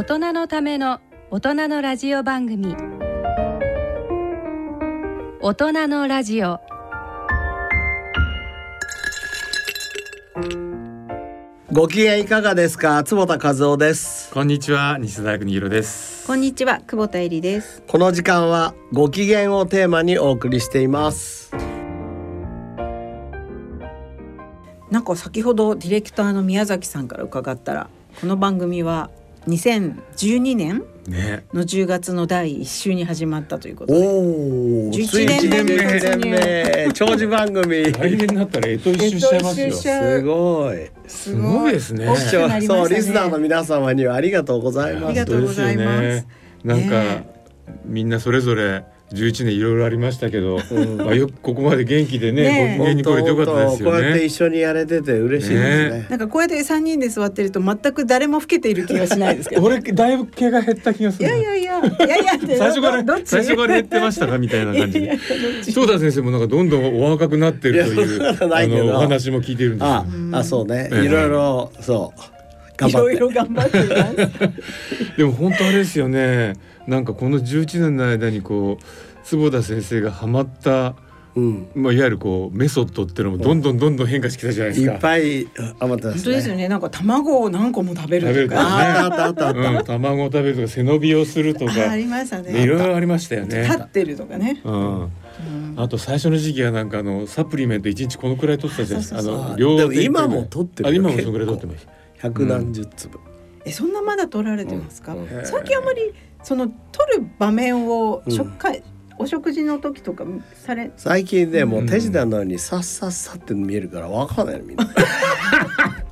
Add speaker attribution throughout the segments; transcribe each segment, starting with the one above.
Speaker 1: 大人のための大人のラジオ番組。大人のラジオ。
Speaker 2: ご機嫌いかがですか？坪田和夫です。
Speaker 3: こんにちは西田邦弘です。
Speaker 4: こんにちは久保田恵里です。
Speaker 2: この時間はご機嫌をテーマにお送りしています。
Speaker 4: なんか先ほどディレクターの宮崎さんから伺ったらこの番組は2012年
Speaker 3: ね。
Speaker 4: の10月の第1週に始まったということ
Speaker 2: お
Speaker 4: で
Speaker 2: お
Speaker 4: 11年目。に突入。
Speaker 2: 目長寿番組。
Speaker 3: 来年になったら干支一周しちゃいますよ。
Speaker 2: すごい。
Speaker 3: すごいですね。
Speaker 4: 大きくなりま
Speaker 2: そうリスナーの皆様にはありがとうございます。
Speaker 4: ありがとうございます。
Speaker 3: ね。なんか、
Speaker 4: ね。
Speaker 3: みんなそれぞれ11年いろいろありましたけど、
Speaker 2: うん。
Speaker 3: まあよくここまで元気でね
Speaker 4: ね
Speaker 3: ご機嫌に来れてよかったですよ
Speaker 2: こうやって
Speaker 3: ね
Speaker 2: 一緒にやれてて嬉しいですね。
Speaker 4: なんかこうやって3人で座ってると全く誰も老けている気がしないですけど
Speaker 3: 俺だいぶ毛が減った気がす
Speaker 4: い
Speaker 3: る
Speaker 4: やいやいやいやいやって
Speaker 3: 最初から
Speaker 4: どどっち？
Speaker 3: 最初から減ってましたかみたいな感じ
Speaker 4: いやい
Speaker 3: で
Speaker 4: やどっち？
Speaker 3: 翔太先生もなんかどんどんお若くなってるというあのお話も聞いてるんですよ。
Speaker 2: ああそうね。
Speaker 3: ええ。
Speaker 2: いろいろそう。頑
Speaker 4: い
Speaker 2: 張って。
Speaker 4: ろいろ頑張っています。
Speaker 3: でも本当あれですよねなんかこの11年の間にこう坪田先生がハマった、
Speaker 2: うん。
Speaker 3: まあ、いわゆるこうメソッドっていうのもどんどんどんどん変化してきたじゃないですか。
Speaker 2: いっぱい余ってます
Speaker 4: 本当ですよね。なんか卵を何個も食べるとか。
Speaker 3: 食べるとか
Speaker 2: ああったあったあった。あっ
Speaker 3: うん、卵を食べるとか背伸びをするとか。
Speaker 4: あありました
Speaker 3: ね。い
Speaker 4: ね
Speaker 3: ろいろありましたよね。
Speaker 4: 立。ってるとかね。
Speaker 3: うん、
Speaker 4: うん。
Speaker 3: あと最初の時期はなんかあのサプリメント一日このくらい取ってたじゃないですか。あ
Speaker 4: そうそう。
Speaker 2: た
Speaker 3: の両
Speaker 2: で。も今も取ってる
Speaker 3: あ
Speaker 2: よ
Speaker 3: 今もそのくらい取ってます。
Speaker 2: 百何十粒。
Speaker 4: えそんなまだ取られてますか、
Speaker 2: うん。うん。
Speaker 4: 最近あまりその取る場面を
Speaker 2: うん。
Speaker 4: 食会、お食事の時とかされ
Speaker 2: 最近ねも
Speaker 3: う
Speaker 2: うん。手品のようにさっさっさって見えるからわかんないのみんな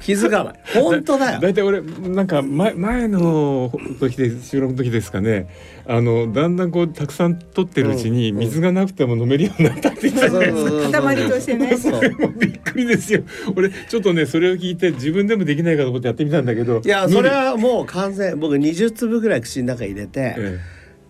Speaker 2: 気づかない。本当だよ。
Speaker 3: 大体俺なんか前前の時で収録の時ですかね。あのだんだんこうたくさん取ってるうちに
Speaker 2: うん。
Speaker 3: 水がなくても飲めるようになったって言ってたじゃないですか。
Speaker 4: 塊としてね。
Speaker 2: そう。
Speaker 3: も うびっくりですよ。俺ちょっとねそれを聞いて自分でもできないかと思ってやってみたんだけど。
Speaker 2: いやそれはもう完全僕20粒ぐらい口の中入れて
Speaker 3: え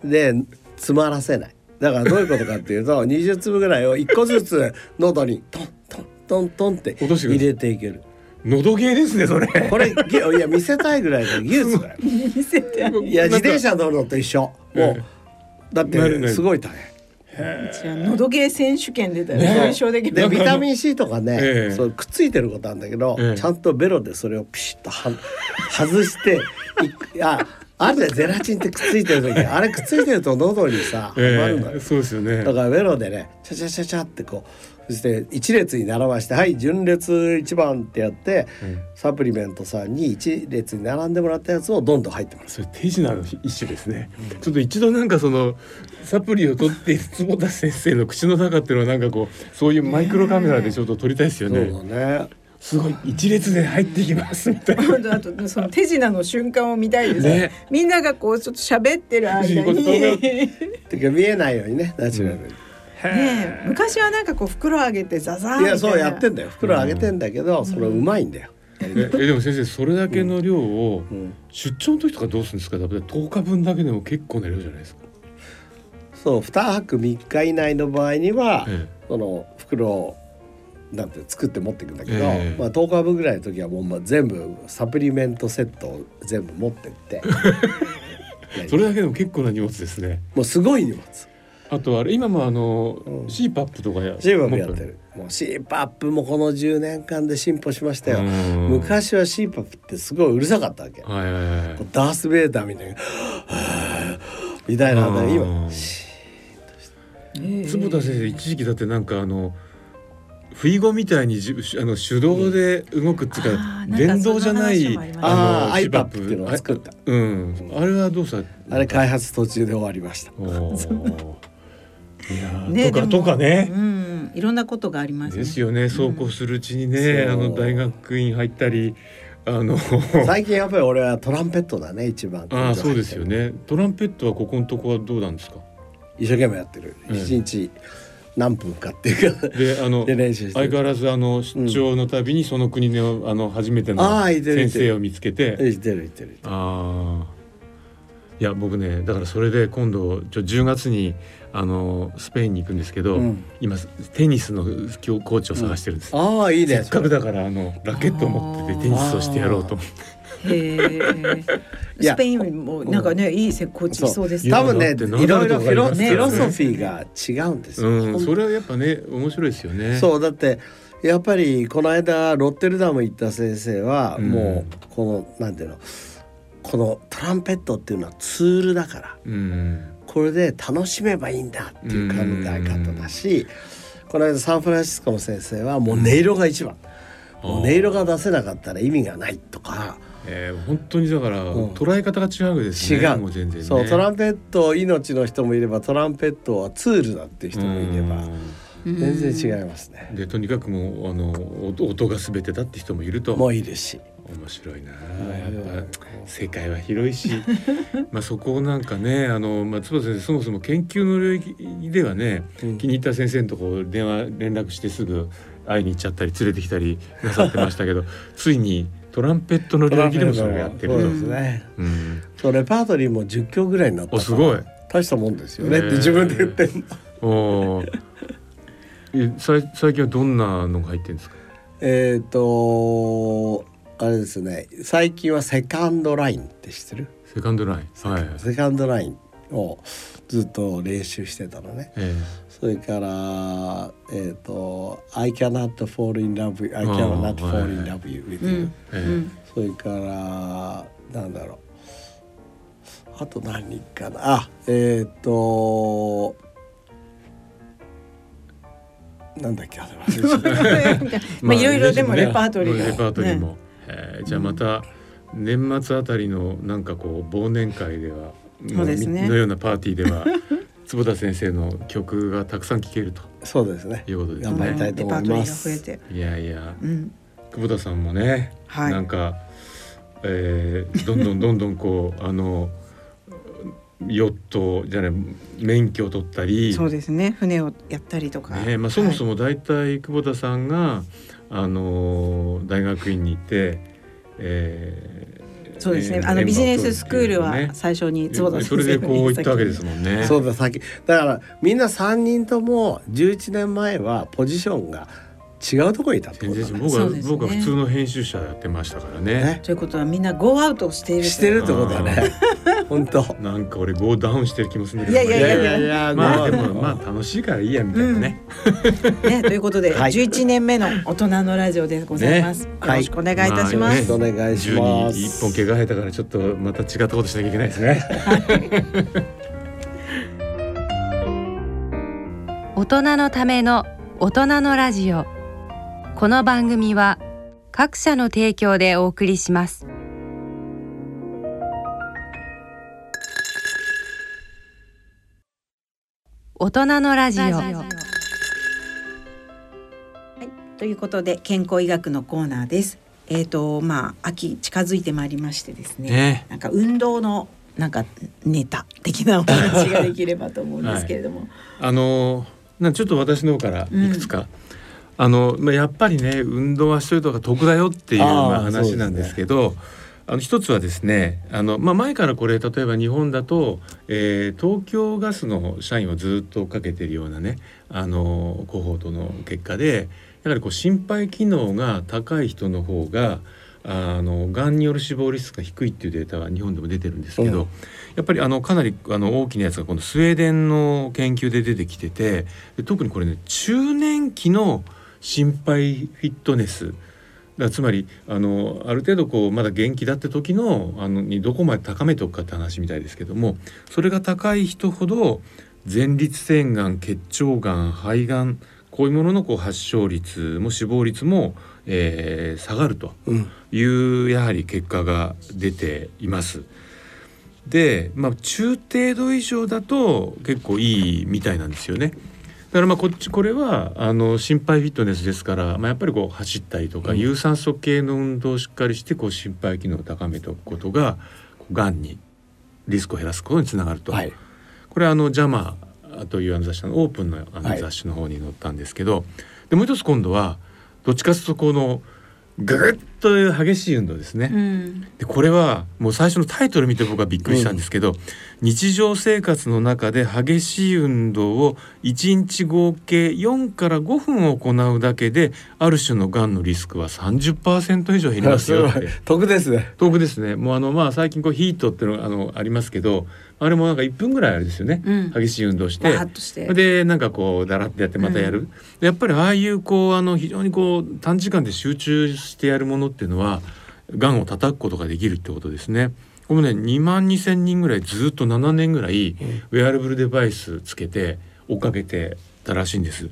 Speaker 2: で詰まらせない。だからどういうことかっていうと20粒ぐらいを1個ずつ喉にトントントントンって
Speaker 3: 落としてくる。
Speaker 2: 入れていける。
Speaker 3: え喉ゲーですねそれ。
Speaker 2: これぎいや見せたいぐらいの技術だよ。
Speaker 4: 見せて。あげ
Speaker 2: いや自転車乗るのと一緒。も
Speaker 3: え。
Speaker 2: うだってすごい大変。
Speaker 4: じゃあ喉ゲー選手権出たら
Speaker 3: ね。
Speaker 4: 優勝で
Speaker 2: ビタミン C とかね、
Speaker 3: ええ。
Speaker 2: そうくっついてることなんだけど、
Speaker 3: ええ。
Speaker 2: ちゃんとベロでそれをピシッとは外していいやあるじゃんゼラチンってくっついてる時 あれくっついてると喉にさはるのよ
Speaker 3: え、そうですよね
Speaker 2: だ。からベロでねチャチャチャチャってこうそして一列に並ばしてはい順列一番ってやって
Speaker 3: うん
Speaker 2: サプリメントさんに一列に並んでもらったやつをどんどん入ってます。
Speaker 3: それ手品の一種ですね。ちょっと一度なんかそのサプリを取って坪田先生の口の中っていうのはなんかこうそういうマイクロカメラでちょっと撮りたいですよ
Speaker 2: そう
Speaker 3: ね。
Speaker 2: だね。
Speaker 3: すごい一列で入ってきますみたいな。
Speaker 4: あとその手品の瞬間を見たいです。ね。
Speaker 3: ね
Speaker 4: みんながこうちょっと喋ってる間に。
Speaker 3: て
Speaker 2: か見えないようにねナチュラルに。
Speaker 4: え昔はなんかこう袋上げてザザーみたいな。
Speaker 2: いやそうやってんだよ。袋上げてんだけど、それうまいんだよ。
Speaker 3: ええでも先生それだけの量を
Speaker 2: うん。
Speaker 3: 出張の時とかどうするんですか？だって10日分だけでも結構な量じゃないですか。
Speaker 2: そう2泊3日以内の場合には、
Speaker 3: え。
Speaker 2: その袋をなんて作って持っていくんだけど、
Speaker 3: ええ。
Speaker 2: まあ、10日分ぐらいの時はもうまあ全部サプリメントセットを 全部持ってって。
Speaker 3: え それだけでも結構な荷物ですね。
Speaker 2: もうすごい荷物。
Speaker 3: あとあれ今もあの、
Speaker 2: うん。
Speaker 3: CPAP とかや
Speaker 2: CPAP やってる。もう CPAP もこの10年間で進歩しましたよ、
Speaker 3: うん。
Speaker 2: 昔は CPAP ってすごいうるさかったわけ、
Speaker 3: はいはいはい。
Speaker 2: ダース・ベイダーみたいな。みたいなのが
Speaker 3: うん。
Speaker 2: 今シ
Speaker 4: ええ。
Speaker 3: 坪田先生一時期だってなんかあの不意語みたいにじあの手動で動くっていうか、電動じゃない
Speaker 4: ありました
Speaker 2: ああ
Speaker 3: の
Speaker 2: iPAP っていうのを作った。
Speaker 3: あうん。あれはどうした？
Speaker 2: あれ開発途中で終わりました。
Speaker 4: ね
Speaker 3: とかとかね。
Speaker 4: うん。いろんなことがありますね。
Speaker 3: ですよね。そうこうするうちにね、
Speaker 2: うん。
Speaker 3: あの大学院入ったりあの。
Speaker 2: 最近やっぱり俺はトランペットだね一番。
Speaker 3: ああそうですよね。トランペットはここのとこはどうなんですか？
Speaker 2: 一生懸命やってる。
Speaker 3: うん
Speaker 2: 一日何分かっていうか。
Speaker 3: であの
Speaker 2: で練習して。る
Speaker 3: 相変わらずあの出張のたびにその国のあの初めての先生を見つけて。
Speaker 2: 言ってるてる。
Speaker 3: ああいや僕ねだからそれで今度ちょ10月にあのスペインに行くんですけど、
Speaker 2: うん。
Speaker 3: 今テニスの教コーチを探してるんです、
Speaker 2: ああいいね。
Speaker 3: せっかくだからあのラケットを持っててテニスをしてやろうと思って
Speaker 4: スペインもなんかねいいコーチしそうですね。
Speaker 2: 多分ね
Speaker 3: い
Speaker 2: ろいろフィロフロソフィーが違うんですよ。
Speaker 3: うん、それはやっぱね面白いですよね。
Speaker 2: そうだってやっぱりこの間ロッテルダム行った先生は
Speaker 3: うん。
Speaker 2: もうこの、なんていうのこのトランペットっていうのはツールだから
Speaker 3: うん、
Speaker 2: これで楽しめばいいんだっていう考え方だし、この間サンフランシスコの先生はもう音色が一番、もう音色が出せなかったら意味がないとか。
Speaker 3: えー、本当にだから、
Speaker 2: うん
Speaker 3: 捉え方が違うですね。
Speaker 2: 違う
Speaker 3: もう全然ね。
Speaker 2: そうトランペット命の人もいればトランペットはツールだっていう人もいれば全然違いますね。
Speaker 3: でとにかくもうあの音音が全てだって人もいると
Speaker 2: もういるし。
Speaker 3: 面白いな
Speaker 2: うん
Speaker 3: やっぱ世界は広いし まあそこをなんかねあの、まあ、坪田先生そもそも研究の領域ではね、
Speaker 2: うん
Speaker 3: 気に入った先生のとこ電話連絡してすぐ会いに行っちゃったり連れてきたりなさってましたけど ついにトランペットの領域でもそれをやってると。
Speaker 2: そうですね。
Speaker 3: うん
Speaker 2: そうレパートリーも10曲ぐらいになった
Speaker 3: おすごい
Speaker 2: 大したもんですよねって自分で言ってんの。
Speaker 3: えさい最近はどんなのが入ってるんですか？
Speaker 2: えっとあれですね最近はセカンドラインって知ってる？
Speaker 3: セカンドライン。はい。
Speaker 2: セカンドラインをずっと練習してたのね。
Speaker 3: え
Speaker 2: それからえっ、と「I cannot fall in love with- I
Speaker 3: あ
Speaker 2: cannot
Speaker 3: ー
Speaker 2: fall in love with
Speaker 4: う
Speaker 2: you
Speaker 4: ん」
Speaker 3: ええ
Speaker 4: うん。
Speaker 2: それからなんだろう。あと何かな。あえっ、となんだっけあれ忘れちゃった。
Speaker 4: まあいろいろでもレパートリーが
Speaker 3: レパートリーも。えーじゃあまた年末あたりのなんかこう忘年会では
Speaker 4: そうですね。
Speaker 3: のようなパーティーでは坪田先生の曲がたくさん聴けると
Speaker 2: そうですね。
Speaker 3: いうことです
Speaker 2: 頑張りた
Speaker 3: ね。
Speaker 2: いと思います。
Speaker 4: レパートリーが増えて、
Speaker 3: いやいや。
Speaker 4: うん、
Speaker 3: 久保田さんもね、
Speaker 4: はい。
Speaker 3: なんか、えー、どんどんどんどんこう あのヨットじゃない免許を取ったり
Speaker 4: そうですね。船をやったりとか、
Speaker 3: ねまあ、そもそ
Speaker 4: も、
Speaker 3: も大体久保田さんが、あの大学院に行って、えー
Speaker 4: そうですね、
Speaker 3: えー
Speaker 4: あのビジネススクールは最初に坪田先生
Speaker 3: それでこう行ったわけですもんね。
Speaker 2: そうだ先だからみんな3人とも11年前はポジションが違うところにいたってこ
Speaker 3: 全
Speaker 2: とだね
Speaker 3: 然僕は、
Speaker 4: そうですね。
Speaker 3: 僕は普通の編集者やってましたからね。
Speaker 2: ね。
Speaker 4: ということはみんなゴーアウトをしていると。
Speaker 2: してるってことだね。本当。
Speaker 3: なんか俺ゴーダウンしてる気もするんだけど。
Speaker 4: いやいやいや。いや
Speaker 2: や
Speaker 3: まあでもまあ楽しいからいいやみたいなね。
Speaker 4: ね、ということで、
Speaker 2: はい。
Speaker 4: 11年目の大人のラジオでございます。
Speaker 2: ね。
Speaker 4: よろしくお願いいたします。
Speaker 2: よろしくお願いし
Speaker 3: 10
Speaker 2: ま
Speaker 3: に一
Speaker 2: す
Speaker 3: 本毛が生えたからちょっとまた違ったことしなきゃいけないですね。
Speaker 1: 大人のための大人のラジオこの番組は各社の提供でお送りします大人のラジオ
Speaker 4: ということで健康医学のコーナーです。えっ、とまあ秋近づいてまいりましてですね。
Speaker 3: ね。
Speaker 4: なんか運動のなんかネタ的なお話ができればと思うんですけれども、
Speaker 3: あのなちょっと私の方からいくつか、あのまあやっぱりね運動はしといた方が得だよっていうまあ話なんですけど。あの一つはですねあの、まあ、前からこれ例えば日本だと、えー東京ガスの社員をずっとかけてるようなねあのコホートの結果でやはりこう心肺機能が高い人の方があのがんによる死亡リスクが低いっていうデータは日本でも出てるんですけど、
Speaker 2: うん
Speaker 3: やっぱりあのかなりあの大きなやつが今度スウェーデンの研究で出てきててで特にこれね中年期の心肺フィットネスだつまりあのある程度こうまだ元気だって時のあのにどこまで高めておくかって話みたいですけどもそれが高い人ほど前立腺がん結腸がん肺がんこういうもののこう発症率も死亡率も、えー下がると
Speaker 2: うん
Speaker 3: いうやはり結果が出ています。で、まあ、中程度以上だと結構いいみたいなんですよね。だからまあこっちこれはあの心肺フィットネスですから、まあ、やっぱりこう走ったりとか、
Speaker 2: うん。
Speaker 3: 有酸素系の運動をしっかりしてこう心肺機能を高めておくことががんにリスクを減らすことにつながると。
Speaker 2: はい。
Speaker 3: これはあのジャマーというあの雑誌のオープンのあの
Speaker 2: はい。
Speaker 3: 雑誌の方に載ったんですけど、でもう一つ今度はどっちかというとこのグッ当激しい運動ですね。
Speaker 4: うん
Speaker 3: でこれはもう最初のタイトル見て僕はびっくりしたんですけど、日常生活の中で激しい運動を1日合計4から5分行うだけである種のがんのリスクは30%以上減りますよって。
Speaker 2: 得ですね
Speaker 3: 遠くですねもうあのまあ最近こうヒートっていうのがあのありますけどあれもなんか1分ぐらいあれですよね、
Speaker 4: うん。
Speaker 3: 激しい運動して。でなんかこうだらってやってまたやる、でやっぱりああいうこうあの非常にこう短時間で集中してやるものっていうのはがんを叩くことができるってことですね。これもね2万2,000人ぐらいずっと7年ぐらいウェアラブルデバイスつけて追っかけてたらしいんです。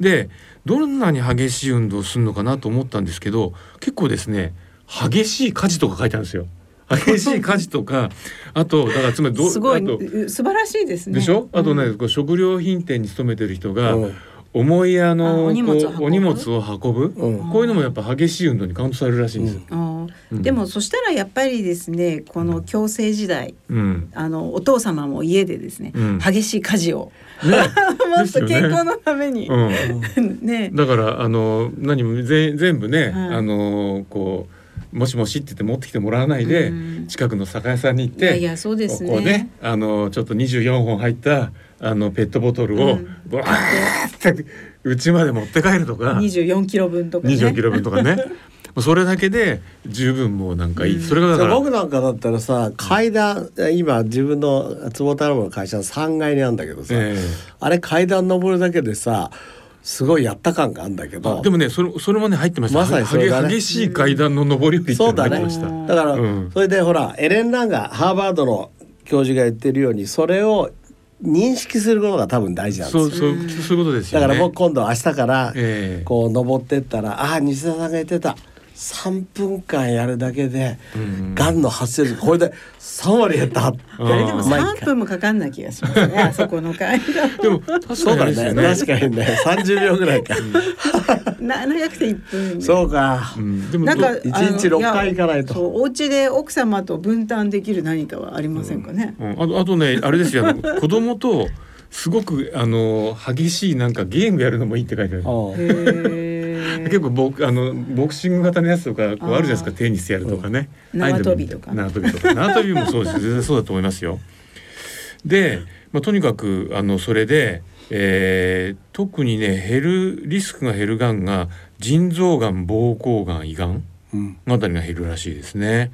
Speaker 3: でどんなに激しい運動をするのかなと思ったんですけど結構ですね激しい家事とか書いてあるんですよ。激しい家事とかあとだからつまりど
Speaker 4: すごい
Speaker 3: あと
Speaker 4: う素晴らしいですね。
Speaker 3: でしょ？あとね、
Speaker 4: うん
Speaker 3: こう食料品店に勤めてる人が
Speaker 2: うん。
Speaker 3: 重いあの
Speaker 4: あお荷物を運ぶ？
Speaker 3: こうお荷物を運ぶ、
Speaker 2: うん。
Speaker 3: こういうのもやっぱ激しい運動にカウントされるらしいんです。
Speaker 4: あー
Speaker 3: うん。
Speaker 4: でもそしたらやっぱりですねこの強制時代
Speaker 3: うん、
Speaker 4: あのお父様も家でですね、
Speaker 3: うん。
Speaker 4: 激しい家事を
Speaker 3: ね。
Speaker 4: もっと健康のために、
Speaker 3: うん、
Speaker 4: ね。
Speaker 3: だからあの何もぜ全部ね、
Speaker 4: はい。
Speaker 3: あのこうもしもしって言って持ってきてもらわないで、
Speaker 4: うん。
Speaker 3: 近くの酒屋さんに行って
Speaker 4: いやいやそうですね。
Speaker 3: こうねあのちょっと24本入ったあのペットボトルを
Speaker 4: うん。
Speaker 3: ブワーって家まで持って帰るとか。
Speaker 4: 24キロ分とかね。
Speaker 3: 24キロ分とかね。もうそれだけで十分もうなんかいい、それがだから
Speaker 2: 僕なんかだったらさ階段今自分の坪太郎の会社の3階にあるんだけどさ、
Speaker 3: え。
Speaker 2: あれ階段登るだけでさすごいやった感があるんだけ
Speaker 3: え
Speaker 2: ど
Speaker 3: でもねそれそれもね入ってました、
Speaker 2: まさにそれだね。
Speaker 3: 激激しい階段の上り下りっていうのが入ってました、
Speaker 4: そう
Speaker 2: だから、
Speaker 3: うん。
Speaker 2: それでほらエレン・ランがハーバードの教授が言ってるようにそれを認識することが多分大事なんですよ。
Speaker 3: そうそうそういうことですよね。
Speaker 2: だから僕今度明日から
Speaker 3: ええ。
Speaker 2: こう登ってったら、ああ西田さんが言ってた3分間やるだけで
Speaker 3: うん
Speaker 2: がん。の発生率これで3割減ったって
Speaker 3: うん。
Speaker 4: いやでも
Speaker 2: まあいい
Speaker 4: 3分もかかんない気がしますねあ そこの階段
Speaker 3: でも確か
Speaker 2: そうだね。
Speaker 3: にあれですよね。
Speaker 2: 確かにね。30秒ぐらいか、
Speaker 4: な長くて1分。
Speaker 2: そうか、
Speaker 3: うん、でも
Speaker 4: なんか
Speaker 3: ど
Speaker 2: 一日六回行かないと。
Speaker 4: やそうお家で奥様と分担できる何かはありませんかね、
Speaker 3: うん、あとあとねあれですよ。あの 子供とすごくあの激しいなんかゲームやるのもいいって書いてある。結構ボクあのボクシング型のやつとかこうあるじゃないですかテニスやるとかね、
Speaker 4: 縄跳びとか。
Speaker 3: 縄跳びとか縄跳びもそうです 全然そうだと思いますよ。で、まあ、とにかくあのそれで、えー特にね減るリスクが減るがんが腎臓がん膀胱がん胃がん
Speaker 2: うん。
Speaker 3: あたりが減るらしいですね。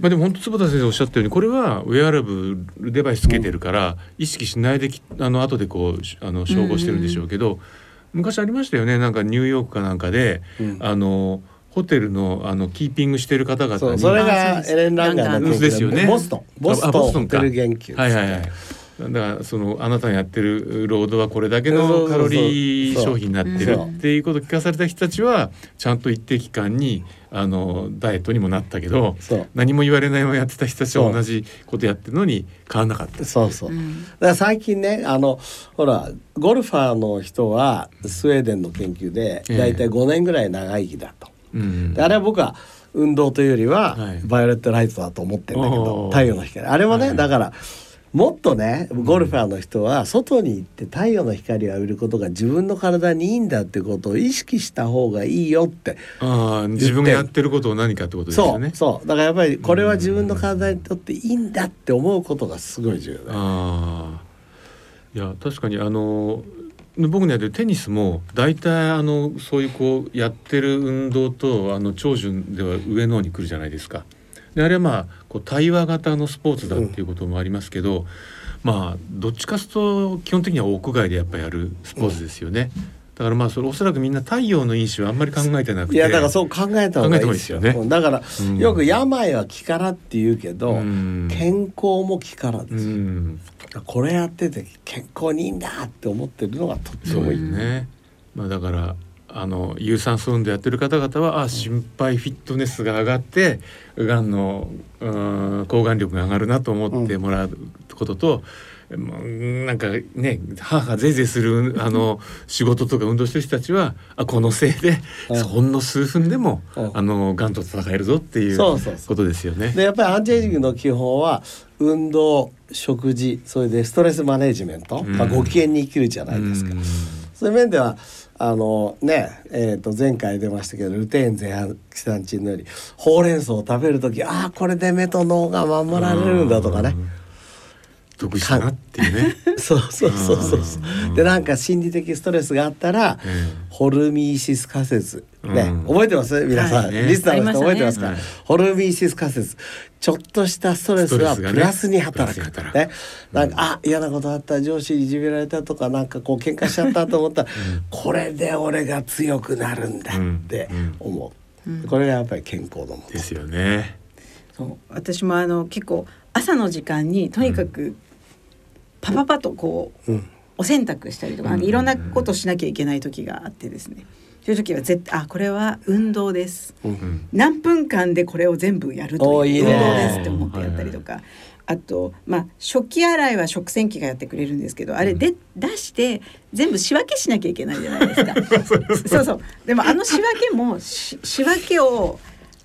Speaker 3: まあ、でも本当坪田先生おっしゃったようにこれはウェアラブルデバイスつけてるから意識しないできあの後でこうしあの照合してるんでしょうけど、昔ありましたよね。なんかニューヨークかなんかで、
Speaker 2: うん。
Speaker 3: あのホテルのあのキーピングしてる方々に。
Speaker 2: それ
Speaker 4: あ
Speaker 2: がエレン・ランガーの
Speaker 3: ですよね。
Speaker 2: ボストン。ボストン
Speaker 3: あボストンか
Speaker 2: ホテル研究
Speaker 3: はいはいはい。だからそのあなたがやってる労働はこれだけのカロリー消費になってるっていうことを聞かされた人たちはちゃんと一定期間にあのダイエットにもなったけど
Speaker 2: そう。
Speaker 3: 何も言われないままやってた人たちは同じことやってるのに変わんなかった。
Speaker 2: そうそう、
Speaker 4: うん。
Speaker 2: だから最近ねあのほらゴルファーの人はスウェーデンの研究で
Speaker 3: ええ。
Speaker 2: だいたい5年ぐらい長生きだと、
Speaker 3: うん
Speaker 2: であれは僕は運動というよりは
Speaker 3: はい。
Speaker 2: バイオレットライトだと思ってるんだけど、太陽の光。あれもね、
Speaker 3: はい。
Speaker 2: だからもっとねゴルファーの人は外に行って太陽の光を浴びることが自分の体にいいんだってことを意識した方がいいよって
Speaker 3: ああ自分がやってることを何かってことですよね。
Speaker 2: そう。だからやっぱりこれは自分の体にとっていいんだって思うことがすごい重要だよ。
Speaker 3: ああいや確かにあの僕のやってるテニスも大体あのそういうこうやってる運動とあの長順では上の方に来るじゃないですか。であれはまあこう対話型のスポーツだっていうこともありますけど、まあどっちかすると基本的には屋外でやっぱやるスポーツですよね。だからまあそれおそらくみんな太陽の因子はあんまり考えてなくて
Speaker 2: いやだからそう考えた方がいいですよ。
Speaker 3: ね。
Speaker 2: うんだから、
Speaker 3: うん。
Speaker 2: よく病は気からって言うけど、
Speaker 3: うん。
Speaker 2: 健康も気からで
Speaker 3: う
Speaker 2: すよ、
Speaker 3: ん。
Speaker 2: これやってて健康にいいんだって思ってるのがとってもいい、
Speaker 3: すね。まあだからあの有酸素運動やってる方々はあ心肺フィットネスが上がってがんのうん抗がん力が上がるなと思ってもらうことと、もうなんかね母ぜいぜいするあの仕事とか運動してる人たちはあこのせいで
Speaker 2: うん。
Speaker 3: ほんの数分でも
Speaker 2: うん。
Speaker 3: あのがんと戦えるぞっていう
Speaker 2: そうそうそう。
Speaker 3: ことですよね。
Speaker 2: でやっぱりアンチエイジングの基本は運動食事それでストレスマネジメント、
Speaker 3: うん。
Speaker 2: まあ、ご機嫌に生きるじゃないですか。
Speaker 3: うん
Speaker 2: そういう面ではあのねえー、と前回出ましたけどルテイン前半キサンチンのようにほうれん草を食べる時ああこれで目と脳が守られるんだとかね。
Speaker 3: 得したなっていうね。
Speaker 2: そうそうそうそう。
Speaker 3: うん。
Speaker 2: でなんか心理的ストレスがあったら、ホルミーシス仮説。ね、
Speaker 3: うん。
Speaker 2: 覚えてます？皆さん、
Speaker 3: はい。ね。
Speaker 2: リスナーの人覚えてますか、
Speaker 3: ありまし
Speaker 2: ホルミーシス仮説。ちょっとしたストレスはプラスに働く。
Speaker 3: プラスに働く。
Speaker 2: ね。なんか、あ嫌なことあった。上司にいじめられたとかなんかこう喧嘩しちゃったと思ったら、これで俺が強くなるんだって思う、これがやっぱり健康のもの
Speaker 3: ですよね。
Speaker 4: そう。私もあの結構朝の時間にとにかくパパパとこう、
Speaker 2: うん。
Speaker 4: お洗濯したりとか、
Speaker 3: うん
Speaker 4: いろんなことしなきゃいけない時があってですね。そういう時は絶対あこれは運動です。
Speaker 3: うん。
Speaker 4: 何分間でこれを全部やると
Speaker 2: いいう
Speaker 4: 運動ですって思ってやったりとか。あとまあ食器洗いは食洗機がやってくれるんですけどあれで、出して全部仕分けしなきゃいけないじゃないですか。そうそうでもあの仕分けもし仕分けを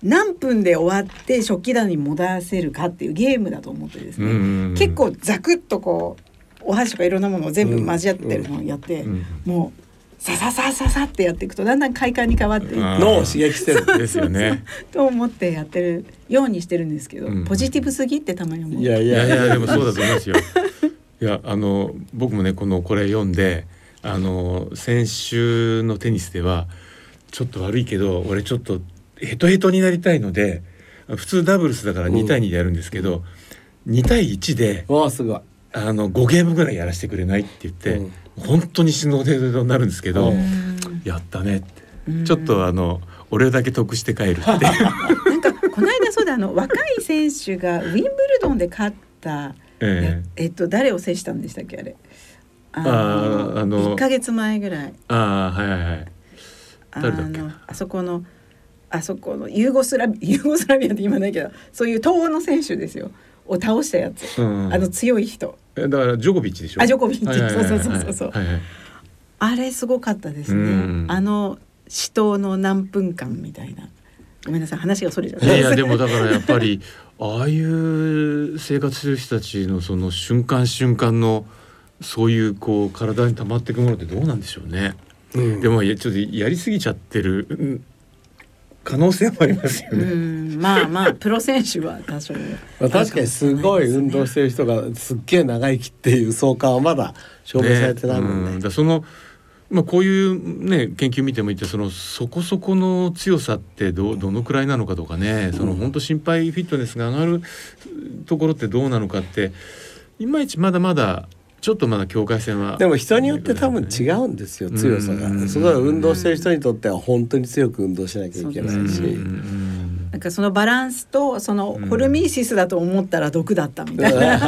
Speaker 4: 何分で終わって食器棚に戻せるかっていうゲームだと思ってですね、
Speaker 3: うん。
Speaker 4: 結構ザクッとこうお箸とかいろんなものを全部交わってるのをやって、
Speaker 3: うん。
Speaker 4: もうさささささってやっていくとだんだん快感に変わっていって
Speaker 3: あ
Speaker 2: 脳を刺激してる
Speaker 3: ですよね。
Speaker 4: と思ってやってるようにしてるんですけど、
Speaker 3: うん。
Speaker 4: ポジティブすぎってたまに思う。
Speaker 2: いや。い
Speaker 3: いや
Speaker 2: や
Speaker 3: いやでもそうだと思いますよ。いやあの僕もねこのこれ読んであの先週のテニスではちょっと悪いけど俺ちょっとヘトヘトになりたいので普通ダブルスだから2対2でやるんですけど、2対1で
Speaker 2: わあすごい
Speaker 3: あの5ゲームぐらいやらせてくれないって言って、本当に死ぬほどになるんですけど、
Speaker 2: うん。
Speaker 3: やったねって、
Speaker 4: うん。
Speaker 3: ちょっとあの俺だけ得して帰るって。
Speaker 4: なんかこの間そうだあの若い選手がウィンブルドンで勝った、
Speaker 3: ええ。
Speaker 4: えっと誰を制したんでしたっけあれ。あ
Speaker 3: あの
Speaker 4: 1ヶ月前ぐらい。
Speaker 3: ああはいはいはい。
Speaker 4: あ
Speaker 3: 誰だっけ
Speaker 4: あそこのあそこのユーゴスラビユーゴスラビアって言わないけどそういう東欧の選手ですよを倒したやつ、
Speaker 3: うん。
Speaker 4: あの強い人。
Speaker 3: えだからジョコビッチでしょ？
Speaker 4: あジョコビッチ。
Speaker 3: はいはいはいはい。
Speaker 4: そうそうそうそう。
Speaker 3: はいはい。
Speaker 4: あれすごかったですね、
Speaker 3: うん。
Speaker 4: あの死闘の何分間みたいな。ごめんなさい話がそれちゃった。
Speaker 3: いやいやでもだからやっぱり ああいう生活する人たちのその瞬間瞬間のそういうこう体に溜まっていくものってどうなんでしょうね。
Speaker 2: うん。
Speaker 3: でもいやちょっとやりすぎちゃってる。うん可能性もありますよ
Speaker 4: う
Speaker 3: ね。
Speaker 4: ん。まあまあプロ選手は多少。
Speaker 2: まあ確かにすごい運動してる人がすっげえ長生きっていう相関はまだ証明されてないもんね。
Speaker 3: うん。だからそのまあこういうね研究見てもいてそのそこそこの強さってどどのくらいなのかとかねその本当心肺フィットネスが上がるところってどうなのかっていまいちまだまだちょっとまだ境界線は
Speaker 2: でも人によって多分違うんですよ強さ
Speaker 3: うん。
Speaker 2: が。すごい運動してる人にとっては本当に強く運動しなきゃいけないし。
Speaker 4: なんかそのバランスとその
Speaker 3: うん
Speaker 4: ホルミーシスだと思ったら毒だったみたいな。こ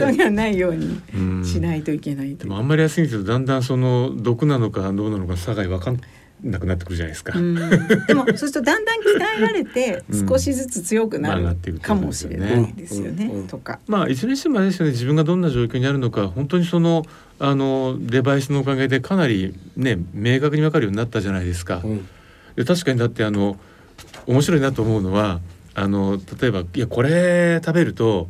Speaker 4: と
Speaker 3: ね。
Speaker 4: にはないように
Speaker 3: うん
Speaker 4: しないといけないと。
Speaker 3: でもあんまりやりすぎるとだんだんその毒なのかどうなのか差が分かんなくなってくるじゃないですか。
Speaker 4: うんでもそうするとだんだん鍛えられて
Speaker 3: うん
Speaker 4: 少しずつ強くなるかもしれないですよねとか。
Speaker 3: まあいずれにしてもあれですよね自分がどんな状況にあるのか本当にそのあのデバイスのおかげでかなりね明確に分かるようになったじゃないですか。
Speaker 2: うん
Speaker 3: で確かにだってあの面白いなと思うのはあの例えばいやこれ食べると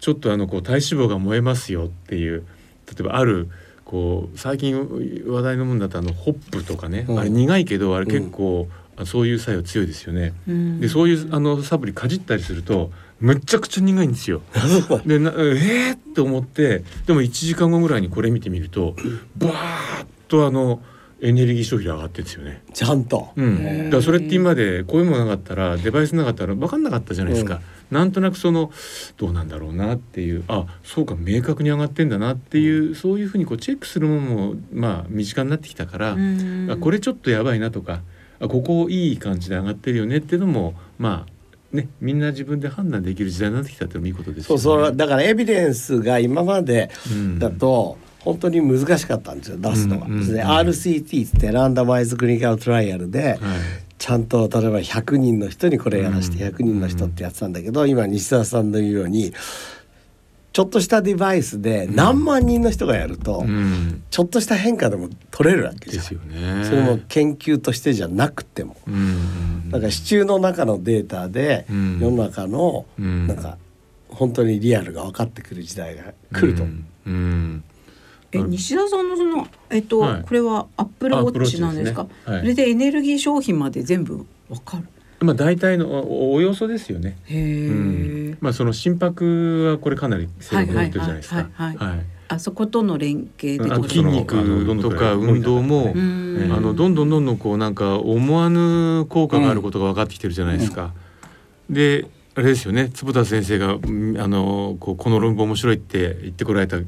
Speaker 3: ちょっとあのこう体脂肪が燃えますよっていう例えばあるこう最近話題のものだとあのホップとかね、
Speaker 2: うん。
Speaker 3: あれ苦いけどあれ結構、あそういう作用強いですよね。
Speaker 4: うん。
Speaker 3: でそういうあのサプリかじったりするとむっちゃくちゃ苦いんですよ。でなえー、って思ってでも1時間後ぐらいにこれ見てみるとバーッとあのエネルギー消費が上がってるんですよね。
Speaker 2: ちゃんと。
Speaker 3: うん、だからそれって今までこういうものなかったらデバイスなかったら分かんなかったじゃないですか、なんとなくそのどうなんだろうなっていうあそうか明確に上がってんだなっていう、そういうふうにこうチェックするものもまあ身近になってきたから、
Speaker 4: うん。
Speaker 3: あこれちょっとやばいなとかあここいい感じで上がってるよねっていうのもまあねみんな自分で判断できる時代になってきたっていうのもいいことですよね。
Speaker 2: そうそうだからエビデンスが今まで
Speaker 3: うん。
Speaker 2: だと本当に難しかったんですよ出すのが。
Speaker 3: うんうん
Speaker 2: で RCT ってランダマイズクリニカルトライアルで
Speaker 3: はい
Speaker 2: ちゃんと例えば100人の人にこれやらせて
Speaker 3: うん。
Speaker 2: 100人の人ってやってたんだけど今西澤さんの言うようにちょっとしたデバイスで何万人の人がやると
Speaker 3: うん。
Speaker 2: ちょっとした変化でも取れるわけ
Speaker 3: ですよね。
Speaker 2: それも研究としてじゃなくても。
Speaker 3: うん
Speaker 2: だから支柱の中のデータで
Speaker 3: うん。
Speaker 2: 世の中の
Speaker 3: うん。
Speaker 2: なんか本当にリアルが分かってくる時代が来ると。
Speaker 3: うんうん。
Speaker 4: え西田さんのそのえっと、
Speaker 3: はい。
Speaker 4: これはアップルウォッチなんですか？
Speaker 3: すねはい。
Speaker 4: それでエネルギー商品まで全部わかる。
Speaker 3: まあ大体のおおよそですよね。
Speaker 4: へえ、
Speaker 3: うん、まあその心拍はこれかなり精度が乗ってるじゃないですか。
Speaker 4: はいあそことの連携で
Speaker 3: 筋肉とか運動も、
Speaker 4: うん。
Speaker 3: あのどんどんどんどんこうなんか思わぬ効果があることが分かってきてるじゃないですか。であれですよね。坪田先生がうんあのこうこの論文面白いって言ってこられた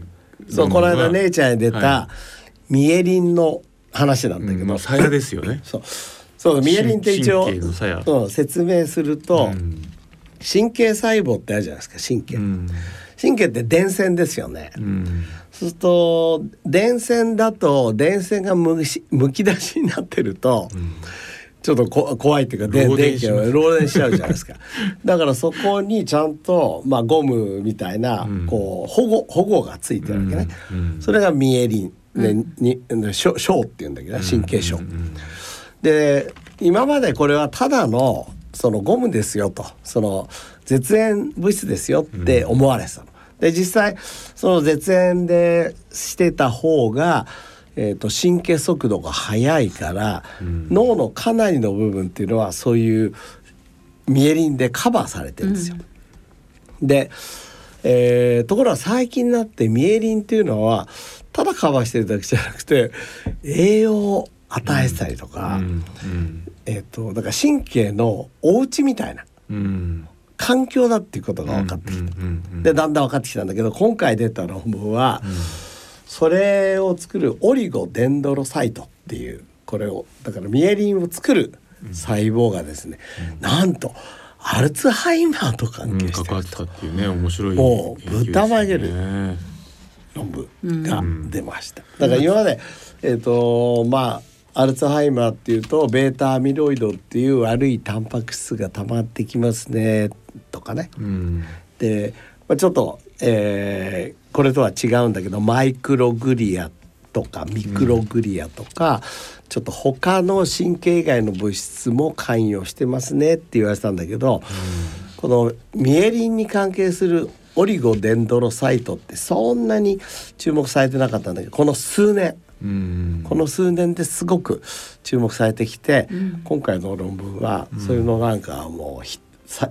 Speaker 2: そうこの間
Speaker 3: ね
Speaker 2: 姉ちゃんに出た
Speaker 3: は
Speaker 2: ミエリンの話なんだけど、
Speaker 3: まあ鞘ですよね。
Speaker 2: そう。そうミエリンって一応そう説明すると、
Speaker 3: うん。
Speaker 2: 神経細胞ってあるじゃないですか神経、
Speaker 3: うん。
Speaker 2: 神経って電線ですよね、
Speaker 3: うん。
Speaker 2: そうすると電線だと電線がむしむき出しになってると、ちょっとこ怖いっていうかで
Speaker 3: 漏電
Speaker 2: 電気が
Speaker 3: します
Speaker 2: 漏電しちゃうじゃないですか。だからそこにちゃんと、まあ、ゴムみたいな、
Speaker 3: うん。
Speaker 2: こう保護保護がついてるわけね、
Speaker 3: うん
Speaker 2: それがミエリン、ねに小小っていうんだけどね神経小、で今までこれはただのそのゴムですよと。その絶縁物質ですよって思われてたの。で実際その絶縁でしてた方が、えー、と神経速度が速いから、脳のかなりの部分っていうのはそういうミエリンでカバーされてるんですよ。で、えーところが最近になってミエリンっていうのはただカバーしてるだけじゃなくて栄養を与えてたりとか、
Speaker 3: うん。
Speaker 2: えー、とだから神経のお家みたいな
Speaker 3: うん。うん
Speaker 2: 環境だっていうことが分かってきた。
Speaker 3: うん。うん。うん。
Speaker 2: でだんだん分かってきたんだけど今回出た論文は、それを作るオリゴデンドロサイトっていうこれをだからミエリンを作る細胞がですね、なんとアルツハイマーと関
Speaker 3: うん
Speaker 2: 係してると
Speaker 3: 関わってたっていうね面白い
Speaker 2: もう豚まげる。論文が出ました。だから今まで、えっ、とまあアルツハイマーっていうとベータアミロイドっていう悪いタンパク質が溜まってきますねとかね。
Speaker 3: うん。
Speaker 2: で、まあ、ちょっと、えーこれとは違うんだけどマイクログリアとかミクログリアとか、ちょっと他の神経以外の物質も関与してますねって言われてたんだけど、このミエリンに関係するオリゴデンドロサイトってそんなに注目されてなかったんだけどこの数年。
Speaker 3: うん。
Speaker 2: この数年ですごく注目されてきて、今回の論文はそういうのなんかもう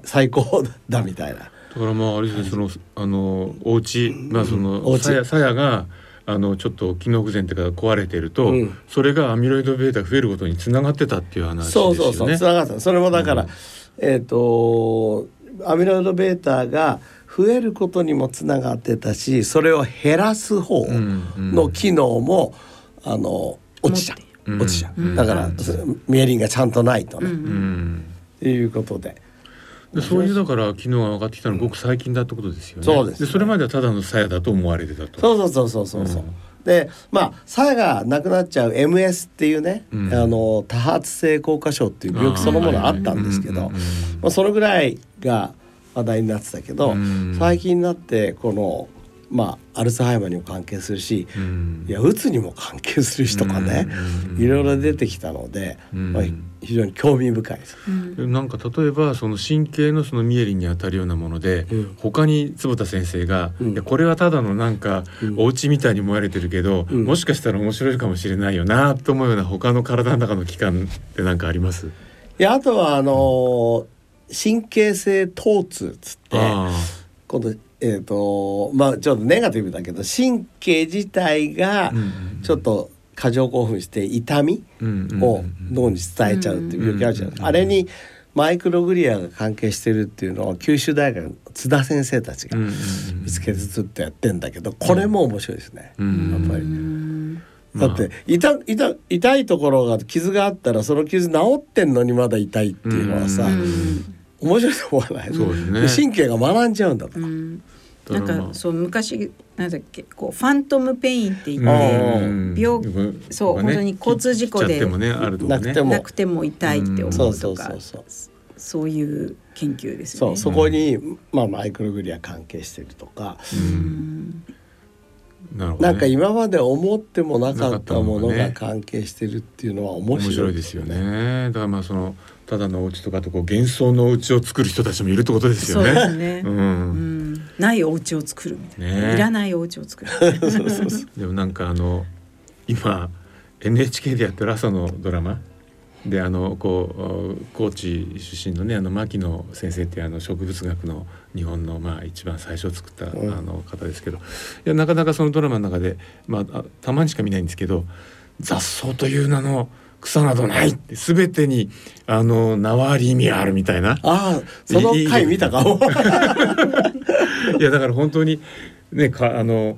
Speaker 2: 最高だみたいな。
Speaker 3: だからまああれですねそのあのお家まあそ
Speaker 2: お
Speaker 3: の
Speaker 2: 家
Speaker 3: 鞘鞘があのちょっと機能不全っていうか壊れてると、
Speaker 2: うん。
Speaker 3: それがアミロイド β が増えることにつながってたっていう話ですよね。
Speaker 2: そうそうそうつながった。それもだから、
Speaker 3: うん。
Speaker 2: えっ、とアミロイド β が増えることにもつながってたしそれを減らす方の機能も、あの落ちちゃ
Speaker 3: う。
Speaker 2: 落ちちゃう、
Speaker 3: うん。
Speaker 2: だから、ミエリンがちゃんとないとね、
Speaker 4: うん
Speaker 3: うん。
Speaker 2: っていうことで
Speaker 3: でそういうだから機能が分かってきたのはごく最近だってことですよね。
Speaker 2: そうですね。
Speaker 3: それまではただの鞘だと思われてたと。
Speaker 2: そうそうそうそうそうそう、
Speaker 3: うん
Speaker 2: でまあ鞘がなくなっちゃう MS っていうね、
Speaker 3: うん。
Speaker 2: あの多発性硬化症っていう病気そのものはあったんですけど、
Speaker 3: うん。うん。うん。
Speaker 2: まあ、そのぐらいが話題になってたけど、
Speaker 3: うん。
Speaker 2: 最近になってこのまあアルツハイマーにも関係するし、
Speaker 3: うん。
Speaker 2: いやうつにも関係する人がね、
Speaker 3: うん。
Speaker 2: いろいろ出てきたので、
Speaker 3: うん。
Speaker 2: まあ、非常に興味深いです。
Speaker 3: なんか例えばその神経のそのミエリンに当たるようなもので、
Speaker 2: うん。
Speaker 3: 他に坪田先生が、
Speaker 2: うん。
Speaker 3: いやこれはただのなんか、
Speaker 2: うん。
Speaker 3: お家みたいに思われてるけど、
Speaker 2: うん。
Speaker 3: もしかしたら面白いかもしれないよなと思うような他の体の中の器官って何かあります？
Speaker 2: いやあとはあのー神経性疼痛っつって
Speaker 3: あ
Speaker 2: 今度えっ、とまあちょっとネガティブだけど神経自体がちょっと過剰興奮して痛みを脳に伝えちゃうっていう病気あるじゃないですか、あれにマイクログリアが関係してるっていうのを九州大学の津田先生たちが見つけてずっとやってんだけどこれも面白いですね、
Speaker 3: うん
Speaker 2: やっぱり。
Speaker 4: うん。
Speaker 2: だって痛痛痛いところが傷があったらその傷治ってんのにまだ痛いっていうのはさ、
Speaker 3: うん
Speaker 2: 面白いと思わない？
Speaker 3: そうですね。
Speaker 2: 神経が学んじゃうんだと、
Speaker 4: うん。
Speaker 3: だか
Speaker 4: なんかそう昔なんだっけこうファントムペインって言
Speaker 2: あ
Speaker 4: って
Speaker 3: うん
Speaker 4: 病
Speaker 3: うん
Speaker 4: そう
Speaker 3: ね
Speaker 4: 本当に交通事故で
Speaker 3: ねあるとかね
Speaker 2: なくても
Speaker 4: 痛いって思
Speaker 2: そううそう
Speaker 4: とか
Speaker 2: そうそう
Speaker 4: そういう研究ですよね。
Speaker 2: そこに、まあ、マイクログリア関係してるとか、
Speaker 4: うん
Speaker 3: なるほど、ね、
Speaker 2: なんか今まで思ってもなかったものが関係してるっていうのは面
Speaker 3: 面
Speaker 2: 白い
Speaker 3: 白いですよ。ね。だからまあそのただのお家とかとこう幻想のお家を作る人たちもいるってことですよね。
Speaker 4: そうですね。
Speaker 3: う。
Speaker 4: うんんないお家を作るみたいな、
Speaker 3: ね。
Speaker 4: いらないお家を作る。
Speaker 3: でもなんかあの今 NHK でやってる朝のドラマ。であのこう高知出身のねあの牧野先生っていうあの植物学の日本のまあ一番最初作った、
Speaker 2: うん。
Speaker 3: あの方ですけど。いやなかなかそのドラマの中で、まああ、たまにしか見ないんですけど雑草という名の草などないって全てにあの名はあり意味あるみたいな。
Speaker 2: ああその回見たかも
Speaker 3: いやだから本当にねかあの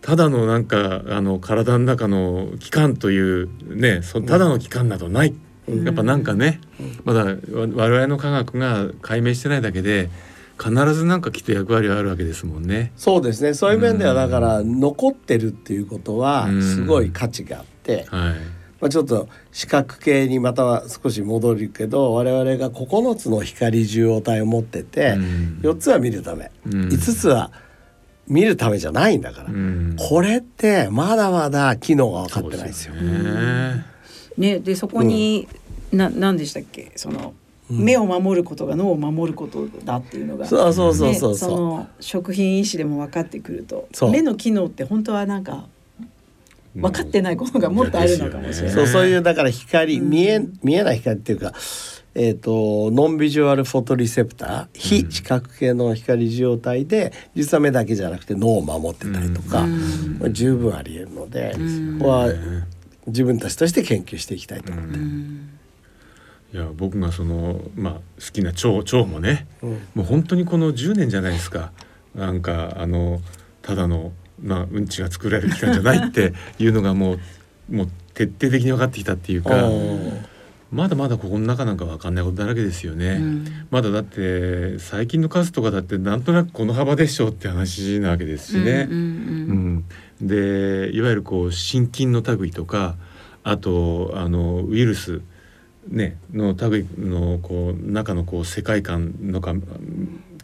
Speaker 3: ただのなんかあの体の中の器官というねそただの器官などない、
Speaker 2: うん。
Speaker 3: やっぱなんかね、まだわ我々の科学が解明してないだけで必ずなんかきっと役割はあるわけですもんね。
Speaker 2: そうですね。そういう面ではだから残ってるっていうことは
Speaker 3: うん。
Speaker 2: すごい価値があって、
Speaker 3: はい。
Speaker 2: まあ、ちょっと視覚系にまたは少し戻るけど我々が9つの光受容体を持ってて、
Speaker 3: うん。
Speaker 2: 4つは見るため、
Speaker 3: うん。
Speaker 2: 5つは見るためじゃないんだから、
Speaker 3: うん。
Speaker 2: これってまだまだ機能が分かってないですよ。
Speaker 3: そうですよね。
Speaker 4: ねでそこに、な何でしたっけ？その、
Speaker 2: うん。
Speaker 4: 目を守ることが脳を守ることだっていうのが。
Speaker 2: そうそうそうそう
Speaker 4: ね
Speaker 2: そう。
Speaker 4: の食品医師でも分かってくると目の機能って本当はなんか分かってないことがもっとあるのかもしれない。
Speaker 2: そうそういうだから光、
Speaker 4: うん。
Speaker 2: 見え見えない光っていうか、えー、とノンビジュアルフォトリセプター非視覚系の光受容体で実は目だけじゃなくて脳を守ってたりとか、
Speaker 4: うん。
Speaker 2: まあ十分ありえるので、
Speaker 4: うん。
Speaker 2: ここは自分たちとして研究していきたいと思って。
Speaker 4: うん。
Speaker 3: いや僕がそのまあ好きな腸腸もね
Speaker 2: うん。
Speaker 3: もう本当にこの10年じゃないですか。なんかあのただの、まあ、うんちが作られる期間じゃないって いうのがもうもう徹底的に分かってきたっていうか
Speaker 2: うん
Speaker 3: まだまだここの中なんか分かんないことだらけですよね。
Speaker 4: うん
Speaker 3: まだだって最近の数とかだってなんとなくこの幅でしょうって話なわけですしね。
Speaker 4: うんうん
Speaker 3: うん、でいわゆるこう心筋の類とかあとあのウイルス、ね、の類のこう中のこう世界観のか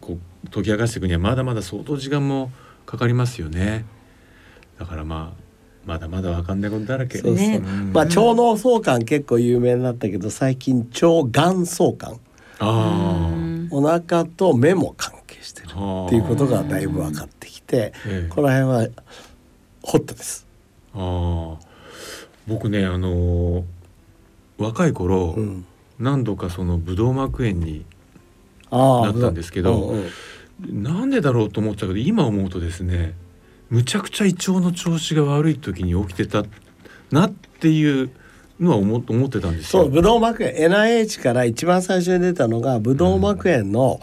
Speaker 3: こう解き明かしていくにはまだまだ相当時間もかかりますよね。だからまあまだまだ分かんないことだらけ。
Speaker 2: そうそうまあ腸脳相関結構有名になったけど最近腸が相関。
Speaker 3: あ
Speaker 4: うん
Speaker 2: お腹と目も関係してる
Speaker 3: あ
Speaker 2: っていうことがだいぶ分かってきて
Speaker 3: ええ。
Speaker 2: この辺はホットです。
Speaker 3: ああ僕ねあの若い頃、
Speaker 2: うん、
Speaker 3: 何度かそのブドウ膜炎に
Speaker 2: ああ
Speaker 3: なったんですけど
Speaker 2: うんうん
Speaker 3: なんでだろうと思ってたけど今思うとですねむちゃくちゃ胃腸の調子が悪い時に起きてたなっていうのは思思ってたんですよ。
Speaker 2: そうブドウ膜炎。NIH から一番最初に出たのがブドウ膜炎の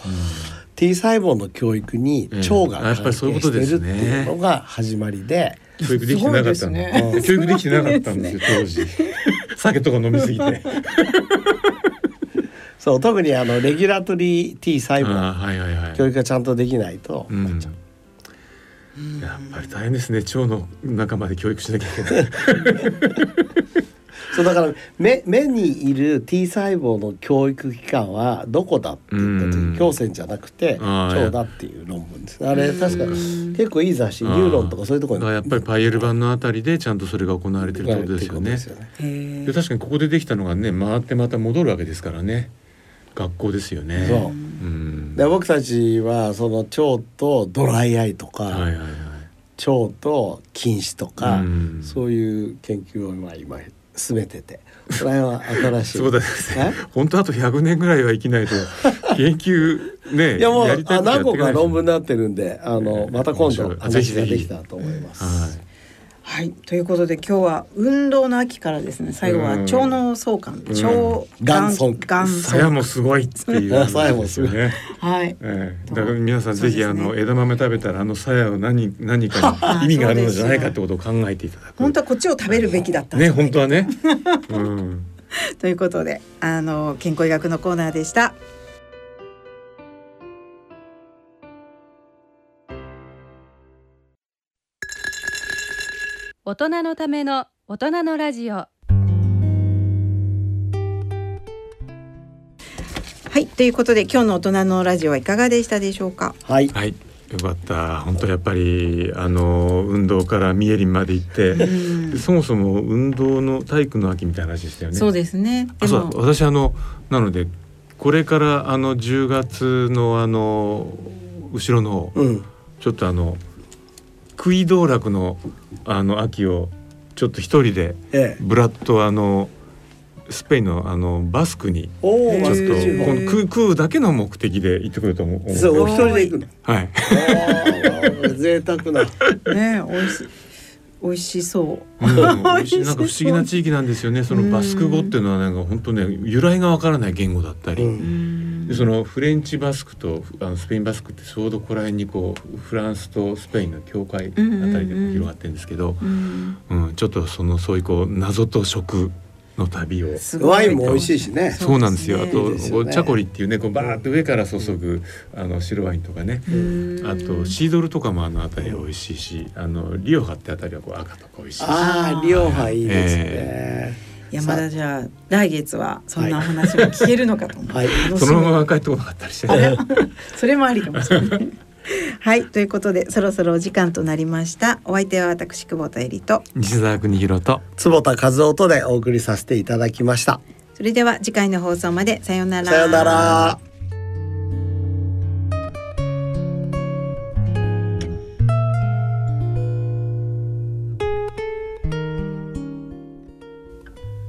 Speaker 2: T 細胞の教育に
Speaker 3: ええ。
Speaker 2: 腸が関係
Speaker 3: やっぱりそういうことです
Speaker 2: してるって
Speaker 3: ね。
Speaker 2: いうのが始まりで、
Speaker 3: 教育できてなかった。の、教育できてなかったんですよ当時。酒とか飲みすぎて
Speaker 2: そう特にあのレギュラトリー T 細胞
Speaker 3: はいはいはい。
Speaker 2: 教育がちゃんとできないと。
Speaker 3: うん。
Speaker 2: なっちゃう。
Speaker 3: やっぱり大変ですね。腸の中まで教育しなきゃいけない。
Speaker 2: そうだから目目にいる T 細胞の教育機関はどこだって言った
Speaker 3: うん。
Speaker 2: 時胸腺じゃなくて腸だっていう論文です。あれ
Speaker 4: うん。
Speaker 2: 確か結構いい雑誌「ニューロン」とかそういうところに
Speaker 3: やっぱりパイエル版のあたりでちゃんとそれが行われてるってことですよね。で確かにここでできたのがね回ってまた戻るわけですからね学校ですよね。
Speaker 2: そう
Speaker 3: うん
Speaker 2: で僕たちはその腸とドライアイとか、
Speaker 3: はいはいはい。
Speaker 2: 腸と筋腫とか、
Speaker 3: うん
Speaker 2: そういう研究を今今進めててそれは新しい。
Speaker 3: そうだですね
Speaker 2: え？
Speaker 3: 本当あと100年ぐらいは生きないと 研究ね
Speaker 2: いやもう
Speaker 3: やりたい
Speaker 2: 何個か論文になってるんであのまた今度話ができたらと思います。
Speaker 3: はい。
Speaker 4: はい。ということで今日は運動の秋からですね。最後は
Speaker 3: うん。
Speaker 4: 腸脳相関
Speaker 3: ん
Speaker 4: 腸
Speaker 2: がん。相関
Speaker 4: がん
Speaker 3: さやもすごいっていう話
Speaker 2: 鞘もすごい
Speaker 3: ね。
Speaker 4: はい。
Speaker 3: ええ。だから皆さんぜひ、あの枝豆食べたらあの鞘を何何かに 意味があるのじゃないかってことを考えていただく。
Speaker 4: 本当はこっちを食べるべきだった
Speaker 3: ね本当はね。うん。
Speaker 4: ということであの健康医学のコーナーでした
Speaker 1: 大人のための大人のラジオ。
Speaker 4: はいということで今日の大人のラジオはいかがでしたでしょうか？
Speaker 2: はい、
Speaker 3: はい。よかった。本当やっぱりあの運動からミエリンまで行って、
Speaker 4: うん。
Speaker 3: でそもそも運動の体育の秋みたいな話でしたよね。
Speaker 4: そうですね。
Speaker 3: あそう
Speaker 4: でも。
Speaker 3: 私あのなのでこれからあの10月のあの後ろの方
Speaker 2: うん、
Speaker 3: ちょっとあの食い道楽のあの秋をちょっと一人で
Speaker 2: ええ。
Speaker 3: ブラッドあのスペインのあのバスクに
Speaker 2: おお
Speaker 3: ちょっと
Speaker 2: バスク地方
Speaker 3: この食う食うだけの目的で行ってくると思う。
Speaker 2: そうお一人で行くの？
Speaker 3: はい。
Speaker 2: 贅沢な。
Speaker 4: ね美味しい美味しそう。
Speaker 3: うん、
Speaker 4: 美
Speaker 3: なんか
Speaker 4: 味しそう
Speaker 3: 不思議な地域なんですよね。そのバスク語っていうのはなんか本当ね由来がわからない言語だったり、
Speaker 2: うん。
Speaker 4: うん
Speaker 3: でそのフレンチバスクとあのスペインバスクってちょうどここら辺にこうフランスとスペインの境界あたりでこう広がってるんですけど、
Speaker 4: うん。
Speaker 3: うん、ちょっとそのそういうこう謎と食の旅を。
Speaker 4: すごい。
Speaker 2: ワインも美味しいしね。
Speaker 3: そう。なんですよ。あと
Speaker 2: いいですよね。
Speaker 3: こうチャコリっていうね、こうバーッと上から注ぐあの白ワインとかね。
Speaker 4: うん。
Speaker 3: あとシードルとかもあの辺りは美味しいし、あのリオハってあたりはこう赤とか美味しいし。
Speaker 2: ああリオハいいですね、
Speaker 3: え
Speaker 4: 山田じゃあ来月はそんなお話も聞けるのかと思う。
Speaker 2: はい
Speaker 3: そのまま帰ってこなかったりしてね。
Speaker 4: それもありかもしれない。はいということでそろそろお時間となりました。お相手は私久保田恵里と
Speaker 3: 西澤邦弘と。
Speaker 2: 坪田和夫とでお送りさせていただきました
Speaker 4: それでは次回の放送までさようなら。
Speaker 2: さようなら